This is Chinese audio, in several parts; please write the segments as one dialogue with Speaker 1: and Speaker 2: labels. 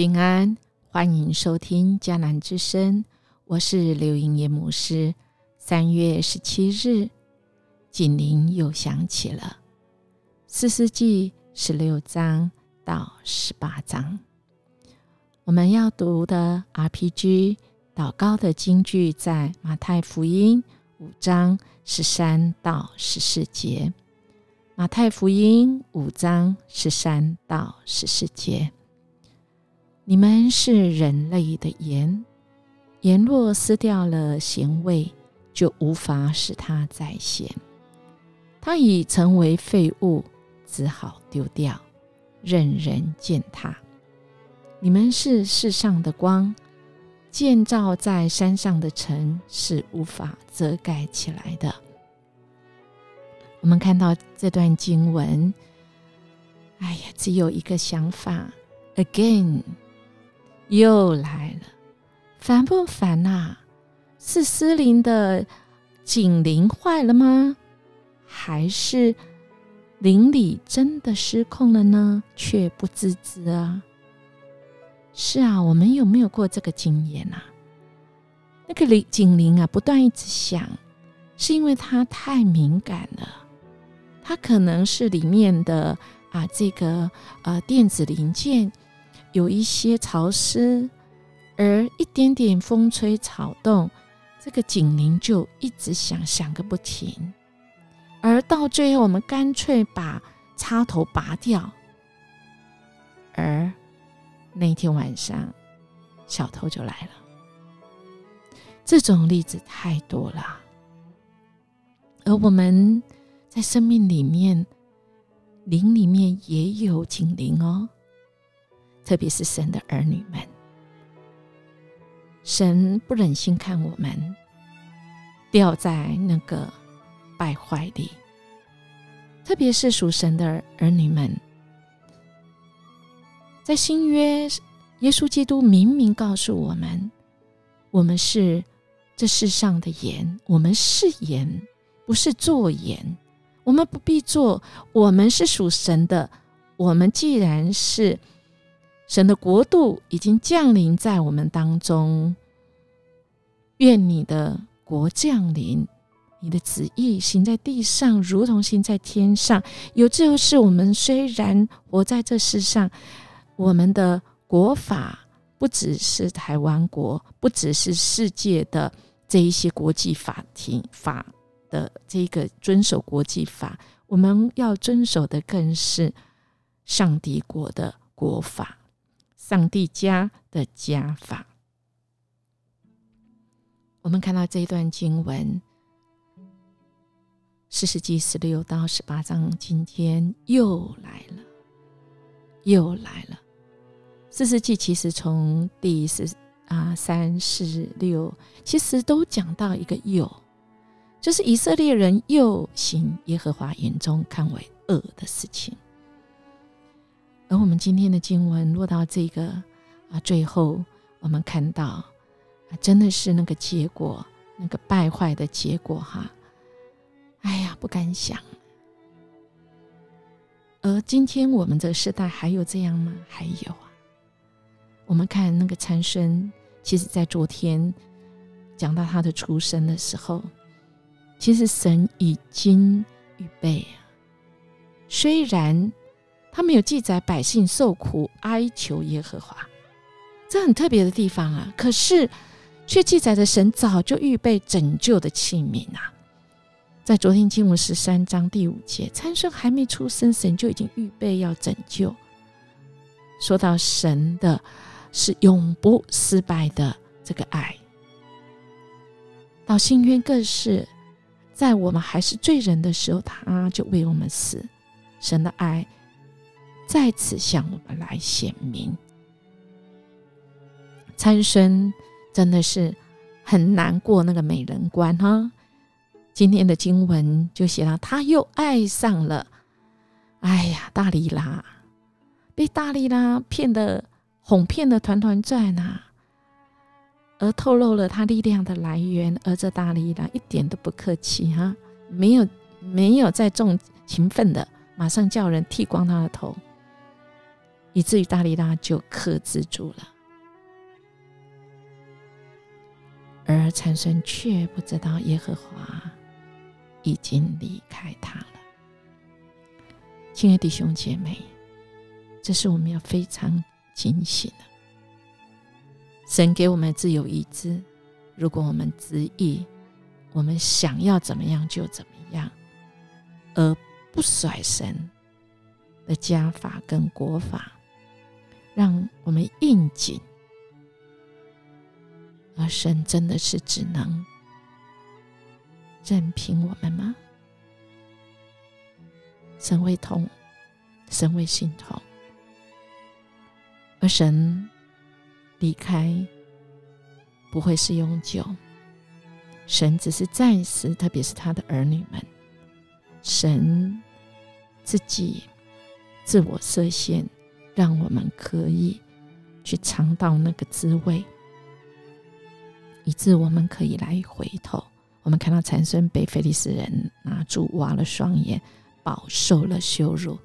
Speaker 1: 平安，欢迎收听迦南之声，我是刘英叶牧师。三月十七日，警铃又响起了。四世纪十六章到十八章，我们要读的 RPG 祷告的经句在马太福音五章十三到十四节。马太福音五章十三到十四节。你们是人类的盐，盐若失掉了咸味，就无法使它再咸。它已成为废物，只好丢掉，任人践踏。你们是世上的光，建造在山上的城是无法遮盖起来的。我们看到这段经文，哎呀，只有一个想法：again。又来了，烦不烦呐？是失灵的警铃坏了吗？还是邻里真的失控了呢？却不自知啊！是啊，我们有没有过这个经验啊？那个铃警铃啊，不断一直响，是因为它太敏感了，它可能是里面的啊这个呃电子零件。有一些潮湿，而一点点风吹草动，这个警铃就一直响，响个不停。而到最后，我们干脆把插头拔掉。而那天晚上，小偷就来了。这种例子太多了。而我们在生命里面，灵里面也有警铃哦。特别是神的儿女们，神不忍心看我们掉在那个败坏里。特别是属神的儿女们，在新约，耶稣基督明明告诉我们：我们是这世上的盐，我们是盐，不是做盐。我们不必做，我们是属神的。我们既然是。神的国度已经降临在我们当中，愿你的国降临，你的旨意行在地上，如同行在天上。有就是我们虽然活在这世上，我们的国法不只是台湾国，不只是世界的这一些国际法庭法的这个遵守国际法，我们要遵守的更是上帝国的国法。上帝家的家法，我们看到这一段经文，四世纪十六到十八章，今天又来了，又来了。四世纪其实从第十啊三四六，其实都讲到一个又，就是以色列人又行耶和华眼中看为恶的事情。而我们今天的经文落到这个啊，最后我们看到啊，真的是那个结果，那个败坏的结果哈。哎呀，不敢想。而今天我们这个时代还有这样吗？还有啊。我们看那个参孙，其实在昨天讲到他的出生的时候，其实神已经预备啊，虽然。他没有记载百姓受苦哀求耶和华，这很特别的地方啊。可是却记载着神早就预备拯救的器皿啊。在昨天经文十三章第五节，参孙还没出生，神就已经预备要拯救。说到神的是永不失败的这个爱，到新约更是在我们还是罪人的时候，他就为我们死。神的爱。再次向我们来显明，参孙真的是很难过那个美人关哈。今天的经文就写到，他又爱上了，哎呀，大力拉，被大力拉骗的哄骗的团团转呐，而透露了他力量的来源。而这大力拉一点都不客气哈，没有没有再重情分的，马上叫人剃光他的头。以至于大利拉就克制住了，而参孙却不知道耶和华已经离开他了。亲爱的弟兄姐妹，这是我们要非常警醒的。神给我们自由意志，如果我们执意，我们想要怎么样就怎么样，而不甩神的家法跟国法。让我们应景，而神真的是只能任凭我们吗？神会痛，神会心痛，而神离开不会是永久，神只是暂时，特别是他的儿女们，神自己自我设限。让我们可以去尝到那个滋味，以致我们可以来回头。我们看到残孙被菲利斯人拿住，挖了双眼，饱受了羞辱，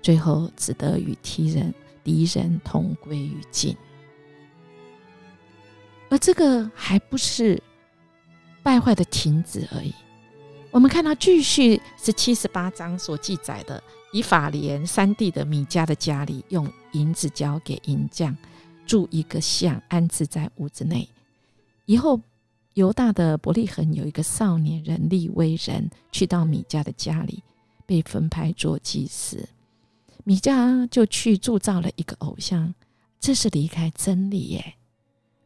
Speaker 1: 最后只得与敌人敌人同归于尽。而这个还不是败坏的停止而已。我们看到继续是七十八章所记载的。以法莲三弟的米迦的家里，用银子交给银匠，铸一个像，安置在屋子内。以后犹大的伯利恒有一个少年人利威人，去到米迦的家里，被分派做祭司。米迦就去铸造了一个偶像，这是离开真理耶。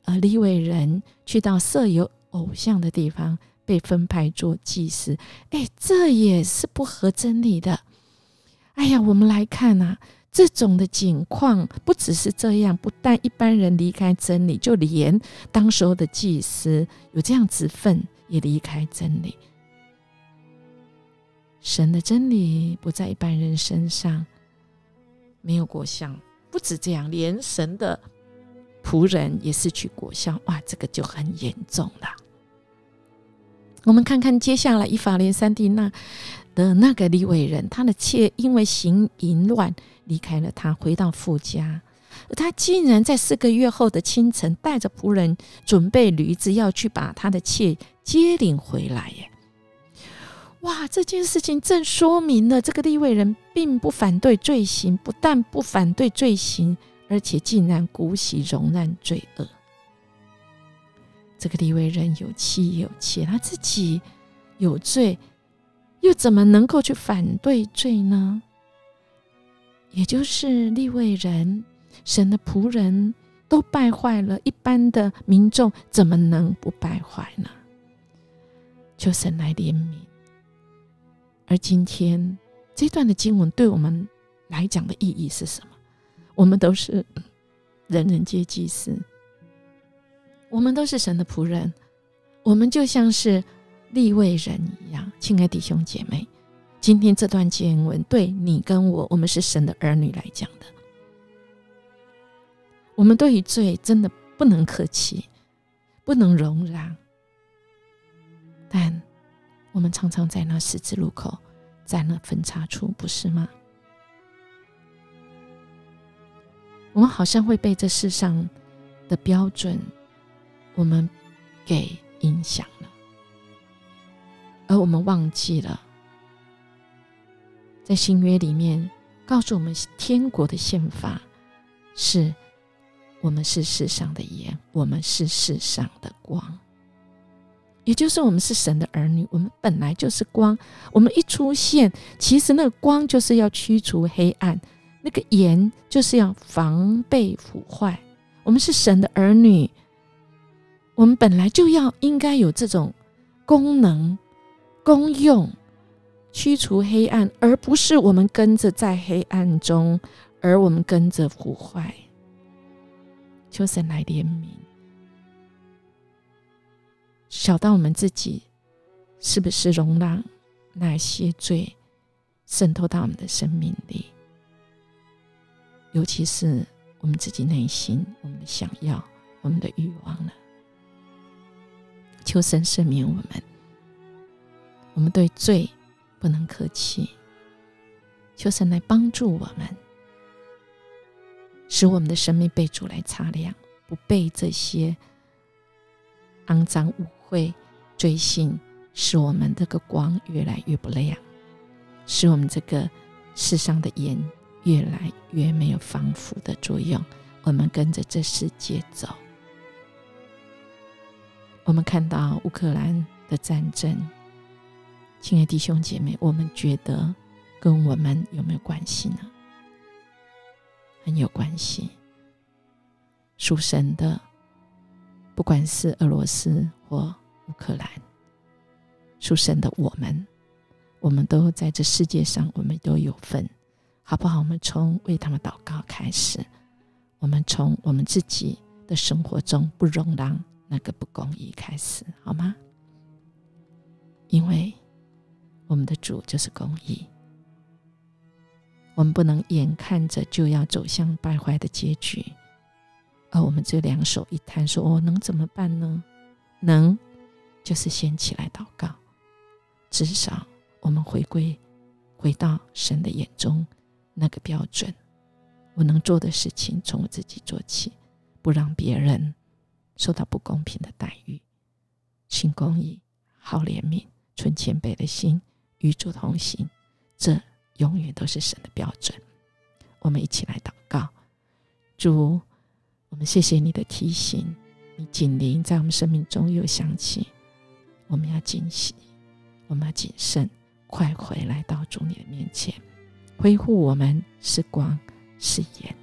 Speaker 1: 而利威人去到设有偶像的地方，被分派做祭司，哎，这也是不合真理的。哎呀，我们来看呐，这种的景况不只是这样，不但一般人离开真理，就连当时候的祭司有这样子份也离开真理。神的真理不在一般人身上，没有果效。不止这样，连神的仆人也失去果效。哇，这个就很严重了。我们看看接下来以法莲三弟那。的那个利未人，他的妾因为行淫乱离开了他，回到父家。他竟然在四个月后的清晨，带着仆人准备驴子，要去把他的妾接领回来。耶！哇，这件事情正说明了这个利未人并不反对罪行，不但不反对罪行，而且竟然鼓起容忍罪恶。这个利未人有妻有妾，他自己有罪。又怎么能够去反对罪呢？也就是立位人、神的仆人都败坏了，一般的民众怎么能不败坏呢？求神来怜悯。而今天这段的经文对我们来讲的意义是什么？我们都是人人皆祭司，我们都是神的仆人，我们就像是。立位人一样，亲爱弟兄姐妹，今天这段经文对你跟我，我们是神的儿女来讲的，我们对于罪真的不能客气，不能容让，但我们常常在那十字路口，在那分叉处，不是吗？我们好像会被这世上的标准，我们给影响了。而我们忘记了，在新约里面告诉我们，天国的宪法是：我们是世上的盐，我们是世上的光，也就是我们是神的儿女，我们本来就是光。我们一出现，其实那个光就是要驱除黑暗，那个盐就是要防备腐坏。我们是神的儿女，我们本来就要应该有这种功能。功用驱除黑暗，而不是我们跟着在黑暗中，而我们跟着腐坏。求神来怜悯，小到我们自己，是不是容让那些罪渗透到我们的生命里？尤其是我们自己内心，我们的想要，我们的欲望呢？求神赦免我们。我们对罪不能客气，求神来帮助我们，使我们的生命被主来擦亮，不被这些肮脏污秽追信，使我们这个光越来越不亮，使我们这个世上的盐越来越没有防腐的作用。我们跟着这世界走，我们看到乌克兰的战争，亲爱弟兄姐妹，我们觉得跟我们有没有关系呢？很有关系。属神的，不管是俄罗斯或乌克兰，属神的我们，我们都在这世界上，我们都有份，好不好？我们从为他们祷告开始，我们从我们自己的生活中不容让那个不公义开始，好吗？因为我们的主就是公义。我们不能眼看着就要走向败坏的结局，而我们这两手一摊，说：“我能怎么办呢？”能，就是先起来祷告。至少我们回归，回到神的眼中那个标准。我能做的事情，从我自己做起，不让别人受到不公平的待遇。行公义，好怜悯，存谦卑的心，与主同行。这。永远都是神的标准。我们一起来祷告，主，我们谢谢你的提醒，你紧邻在我们生命中又响起，我们要惊喜，我们要谨慎，快回来到主你的面前，恢复我们是光是盐。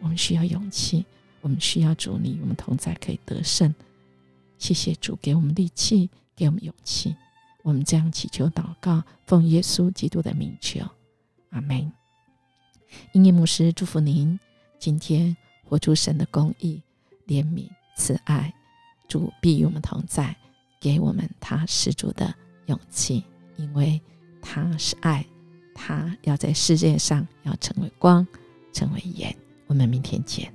Speaker 1: 我们需要勇气，我们需要主你，我们同在可以得胜。谢谢主给我们力气，给我们勇气。我们这样祈求祷告，奉耶稣基督的名求。阿门。音乐牧师祝福您，今天活出神的公义、怜悯、慈爱，主必与我们同在，给我们他十足的勇气，因为他是爱，他要在世界上要成为光，成为盐。我们明天见。